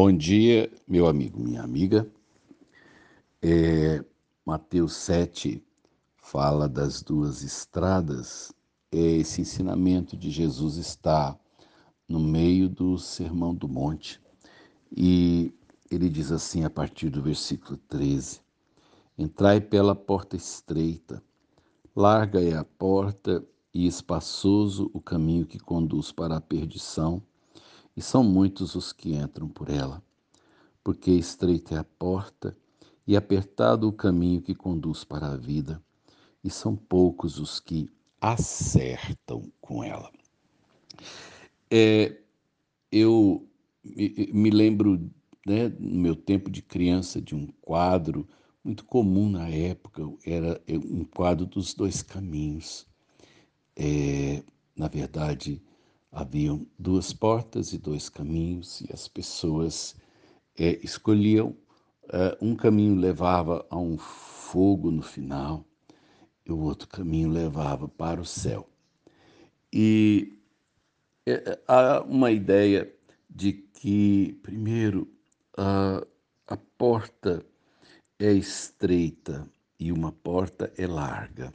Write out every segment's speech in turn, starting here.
Bom dia, meu amigo, minha amiga. É, Mateus 7 fala das duas estradas. Esse ensinamento de Jesus está no meio do Sermão do Monte. E ele diz assim a partir do versículo 13: Entrai pela porta estreita, larga é a porta e espaçoso o caminho que conduz para a perdição e são muitos os que entram por ela, porque estreita é a porta e apertado o caminho que conduz para a vida, e são poucos os que acertam com ela. É, eu me, lembro, né, no meu tempo de criança, de um quadro muito comum na época, era um quadro dos dois caminhos. É, na verdade, Haviam duas portas e dois caminhos, e as pessoas é, escolhiam. Uh, um caminho levava a um fogo no final, e o outro caminho levava para o céu. E é, há uma ideia de que, primeiro, a, a porta é estreita e uma porta é larga.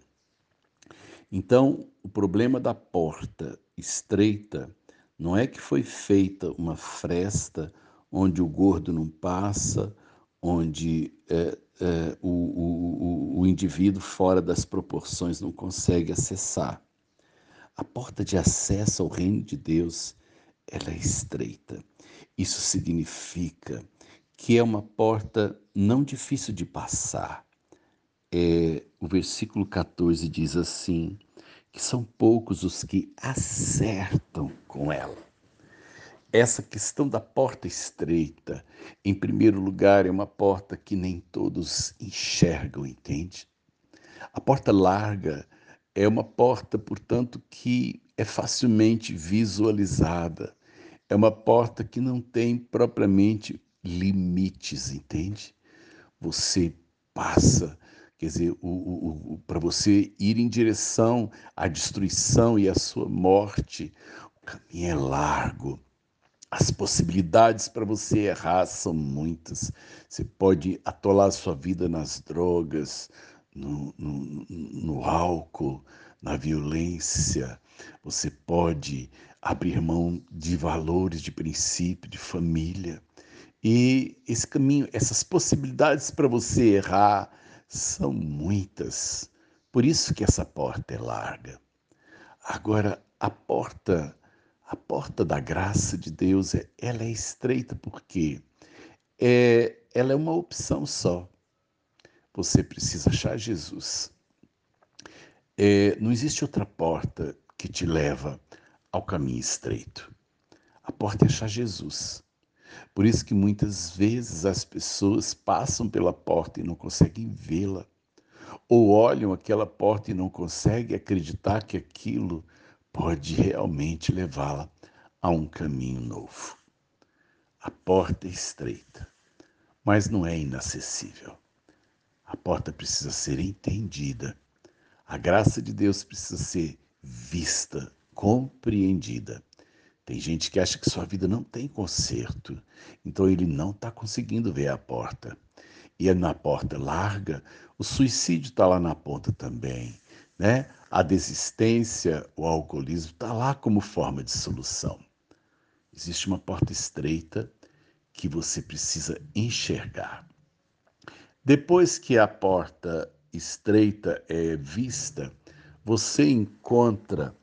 Então, o problema da porta estreita não é que foi feita uma fresta onde o gordo não passa, onde é, é, o, o, o indivíduo fora das proporções não consegue acessar. A porta de acesso ao reino de Deus ela é estreita. Isso significa que é uma porta não difícil de passar. É, o versículo 14 diz assim: que são poucos os que acertam com ela. Essa questão da porta estreita, em primeiro lugar, é uma porta que nem todos enxergam, entende? A porta larga é uma porta, portanto, que é facilmente visualizada. É uma porta que não tem propriamente limites, entende? Você passa Quer dizer, para você ir em direção à destruição e à sua morte, o caminho é largo. As possibilidades para você errar são muitas. Você pode atolar sua vida nas drogas, no, no, no álcool, na violência. Você pode abrir mão de valores, de princípio, de família. E esse caminho, essas possibilidades para você errar, são muitas. Por isso que essa porta é larga. Agora, a porta, a porta da graça de Deus, é, ela é estreita porque é, ela é uma opção só. Você precisa achar Jesus. É, não existe outra porta que te leva ao caminho estreito. A porta é achar Jesus. Por isso que muitas vezes as pessoas passam pela porta e não conseguem vê-la, ou olham aquela porta e não conseguem acreditar que aquilo pode realmente levá-la a um caminho novo. A porta é estreita, mas não é inacessível. A porta precisa ser entendida. A graça de Deus precisa ser vista, compreendida. Tem gente que acha que sua vida não tem conserto, então ele não está conseguindo ver a porta. E é na porta larga, o suicídio está lá na ponta também. Né? A desistência, o alcoolismo está lá como forma de solução. Existe uma porta estreita que você precisa enxergar. Depois que a porta estreita é vista, você encontra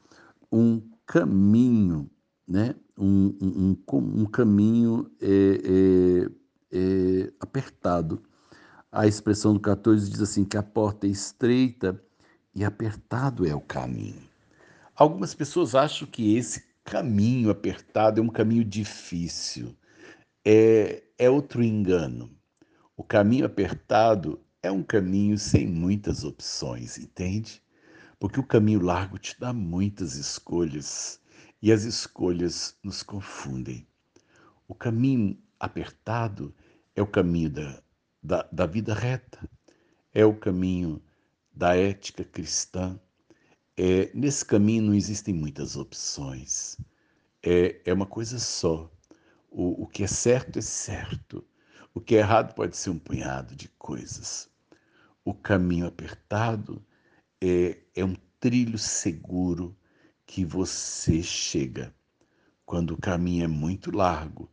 um caminho né, um, um, um caminho é, é, é, apertado. A expressão do 14 diz assim: que a porta é estreita e apertado é o caminho. Algumas pessoas acham que esse caminho apertado é um caminho difícil. É, é outro engano. O caminho apertado é um caminho sem muitas opções, entende? Porque o caminho largo te dá muitas escolhas e as escolhas nos confundem. O caminho apertado é o caminho da, da, da vida reta, é o caminho da ética cristã. É, nesse caminho não existem muitas opções, é, é uma coisa só. O, o que é certo é certo. O que é errado pode ser um punhado de coisas. O caminho apertado é, é um trilho seguro que você chega. Quando o caminho é muito largo,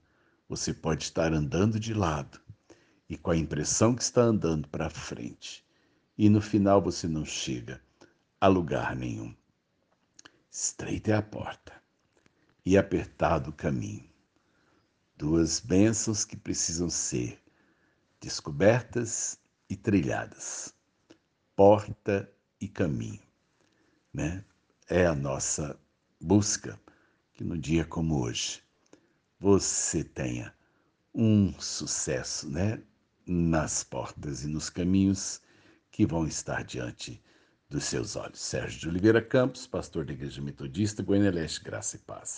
você pode estar andando de lado e com a impressão que está andando para frente. E no final você não chega a lugar nenhum. Estreita é a porta e apertado o caminho. Duas bênçãos que precisam ser descobertas e trilhadas. Porta e caminho, né? É a nossa busca que no dia como hoje você tenha um sucesso, né? Nas portas e nos caminhos que vão estar diante dos seus olhos. Sérgio de Oliveira Campos, pastor da Igreja Metodista, Goiânia Leste, Graça e Paz.